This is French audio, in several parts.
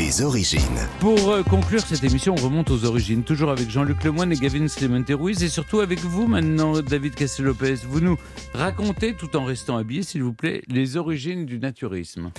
Les origines. Pour euh, conclure cette émission, on remonte aux origines, toujours avec Jean-Luc Lemoyne et Gavin Clemente Ruiz, et surtout avec vous maintenant, David Castel-Lopez. Vous nous racontez, tout en restant habillé, s'il vous plaît, les origines du naturisme.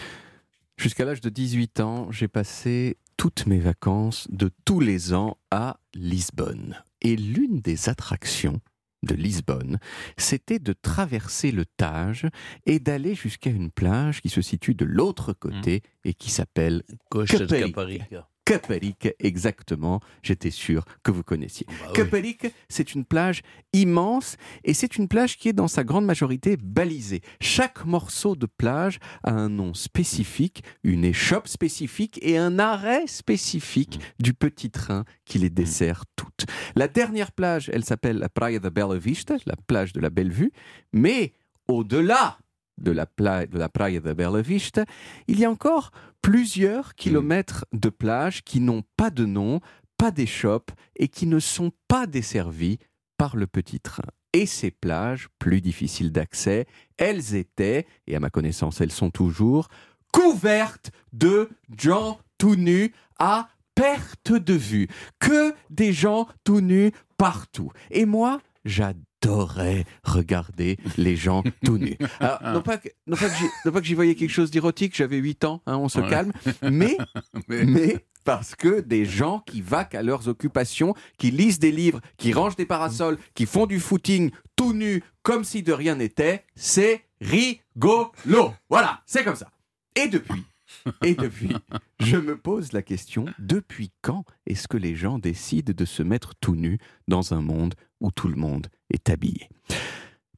Jusqu'à l'âge de 18 ans, j'ai passé toutes mes vacances de tous les ans à Lisbonne. Et l'une des attractions de Lisbonne, c'était de traverser le Tage et d'aller jusqu'à une plage qui se situe de l'autre côté et qui s'appelle Costa de Caparica. Caparica, exactement, j'étais sûr que vous connaissiez. Bah oui. Caparica, c'est une plage immense et c'est une plage qui est dans sa grande majorité balisée. Chaque morceau de plage a un nom spécifique, une échoppe spécifique et un arrêt spécifique du petit train qui les dessert toutes. La dernière plage, elle s'appelle la Praia da Bela Vista, la plage de la Belle Vue, mais au-delà de la, pla- de la Praia Vista, il y a encore plusieurs kilomètres de plage qui n'ont pas de nom, pas d'échoppe et qui ne sont pas desservies par le petit train. Et ces plages, plus difficiles d'accès, elles étaient, et à ma connaissance elles sont toujours, couvertes de gens tout nus à perte de vue. Que des gens tout nus partout. Et moi, j'adorais regarder les gens tout nus. Alors, non pas que, non pas que j'y- voyais quelque chose d'érotique, j'avais 8 ans, hein, on se Ouais. calme, mais, Mais- mais parce que des gens qui vaquent à leurs occupations, qui lisent des livres, qui rangent des parasols, qui font du footing tout nus, comme si de rien n'était, c'est rigolo. Voilà, c'est comme ça. Et depuis, et depuis, je me pose la question, depuis quand est-ce que les gens décident de se mettre tout nus dans un monde où tout le monde est habillé?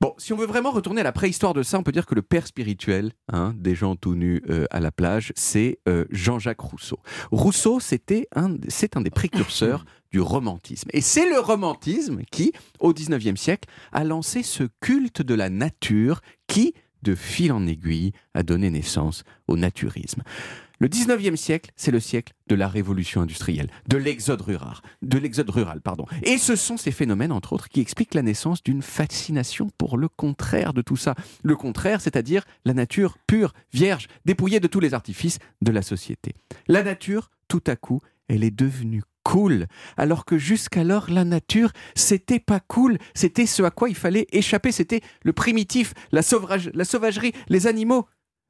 Bon, si on veut vraiment retourner à la préhistoire de ça, on peut dire que le père spirituel hein, des gens tout nus euh, à la plage, c'est euh, Jean-Jacques Rousseau. Rousseau, c'était un, c'est un des précurseurs du romantisme. Et c'est le romantisme qui, au XIXe siècle, a lancé ce culte de la nature qui, de fil en aiguille, a donné naissance au naturisme. Le 19e siècle, c'est le siècle de la révolution industrielle, de l'exode rural, de l'exode rural, pardon. Et ce sont ces phénomènes, entre autres, qui expliquent la naissance d'une fascination pour le contraire de tout ça. Le contraire, c'est-à-dire la nature pure, vierge, dépouillée de tous les artifices de la société. La nature, tout à coup, elle est devenue cool, alors que jusqu'alors la nature, c'était pas cool, c'était ce à quoi il fallait échapper, c'était le primitif, la, sauvage- la sauvagerie, les animaux.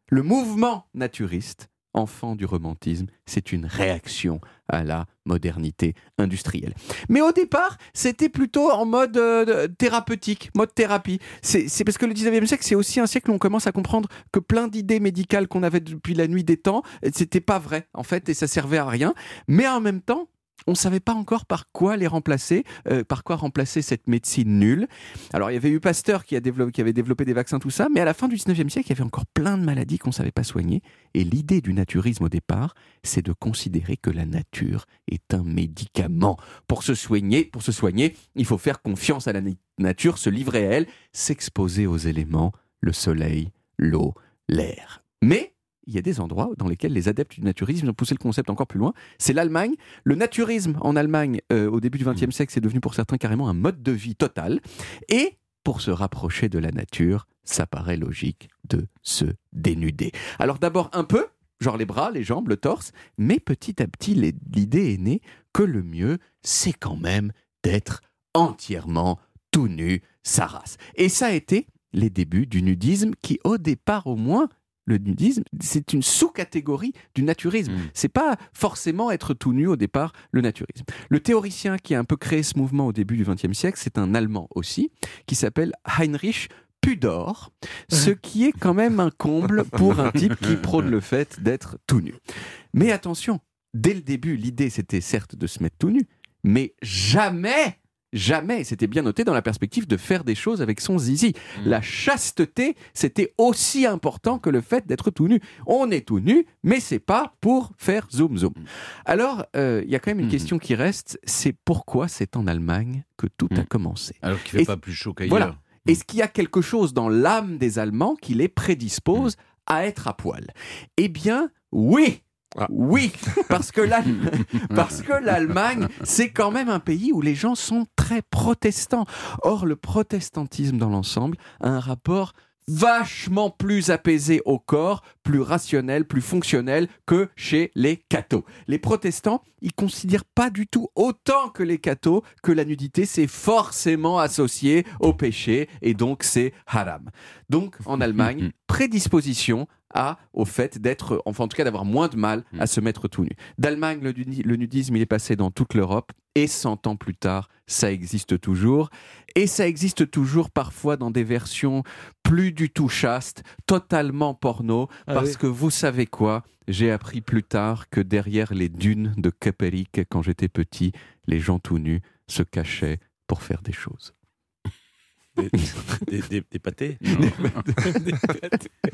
Le mouvement naturiste, enfant du romantisme, c'est une réaction à la modernité industrielle. Mais au départ, c'était plutôt en mode euh, thérapeutique, mode thérapie. C'est c'est parce que le 19e siècle, c'est aussi un siècle où on commence à comprendre que plein d'idées médicales qu'on avait depuis la nuit des temps, c'était pas vrai, en fait, et ça servait à rien. Mais en même temps, on ne savait pas encore par quoi les remplacer, euh, par quoi remplacer cette médecine nulle. Alors, il y avait eu Pasteur qui, avait développé des vaccins, tout ça, mais à la fin du 19e siècle, il y avait encore plein de maladies qu'on ne savait pas soigner. Et l'idée du naturisme au départ, c'est de considérer que la nature est un médicament. Pour se soigner, pour se soigner, il faut faire confiance à la na- nature, se livrer à elle, s'exposer aux éléments, le soleil, l'eau, l'air. Mais il y a des endroits dans lesquels les adeptes du naturisme ont poussé le concept encore plus loin. C'est l'Allemagne. Le naturisme en Allemagne, euh, au début du XXe siècle, c'est devenu pour certains carrément un mode de vie total. Et pour se rapprocher de la nature, ça paraît logique de se dénuder. Alors d'abord un peu, genre les bras, les jambes, le torse, mais petit à petit, l'idée est née que le mieux, c'est quand même d'être entièrement tout nu, sa race. Et ça a été les débuts du nudisme qui, au départ au moins, le nudisme, c'est une sous-catégorie du naturisme. Mm. C'est pas forcément être tout nu au départ, le naturisme. Le théoricien qui a un peu créé ce mouvement au début du XXe siècle, c'est un Allemand aussi, qui s'appelle Heinrich Pudor, ce qui est quand même un comble pour un type qui prône le fait d'être tout nu. Mais attention, dès le début, l'idée c'était certes de se mettre tout nu, mais jamais, jamais, c'était bien noté dans la perspective de faire des choses avec son zizi. Mm. La chasteté, c'était aussi important que le fait d'être tout nu. On est tout nu, mais c'est pas pour faire zoom zoom. Mm. Alors, euh, il y a quand même une Mhm. question qui reste, c'est pourquoi c'est en Allemagne que tout a Mm. commencé? Alors qu'il fait Et- pas plus chaud qu'ailleurs. Voilà. Est-ce qu'il y a quelque chose dans l'âme des Allemands qui les prédispose à être à poil? Eh bien, oui Ah. Oui, parce que l'Allemagne, c'est quand même un pays où les gens sont très protestants. Or, le protestantisme dans l'ensemble a un rapport vachement plus apaisé au corps, plus rationnel, plus fonctionnel que chez les cathos. Les protestants, ils considèrent pas du tout autant que les cathos que la nudité c'est forcément associé au péché et donc c'est haram. Donc en Allemagne, prédisposition à, au fait d'être, enfin en tout cas d'avoir moins de mal à se mettre tout nu. D'Allemagne, le, le nudisme, il est passé dans toute l'Europe et 100 ans plus tard, ça existe toujours. Et ça existe toujours parfois dans des versions plus du tout chastes, totalement porno, Ah parce oui. que vous savez quoi? J'ai appris plus tard que derrière les dunes de Köpenick, quand j'étais petit, les gens tout nus se cachaient pour faire des choses. Des, des, des- des pâtés?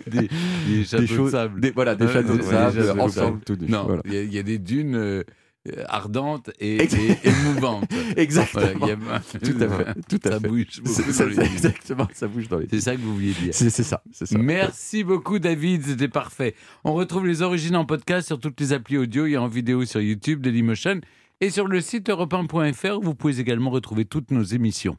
Des, des châteaux Des choses- de sable. Des, voilà, des Ouais, châteaux de sable, ensemble tout nus. Non, Voilà. il y, a- il y a des dunes euh, euh, ardentes et, et émouvantes. Exactement. Voilà, a- Tout à fait, tout à ça fait. bouge C'est- exactement, ça bouge dans les C'est ça que vous vouliez dire. C'est ça, ça. Merci beaucoup David, c'était parfait. On retrouve les origines en podcast sur toutes les applis audio et en vidéo sur YouTube, Dailymotion et sur le site europe1.fr où vous pouvez également retrouver toutes nos émissions.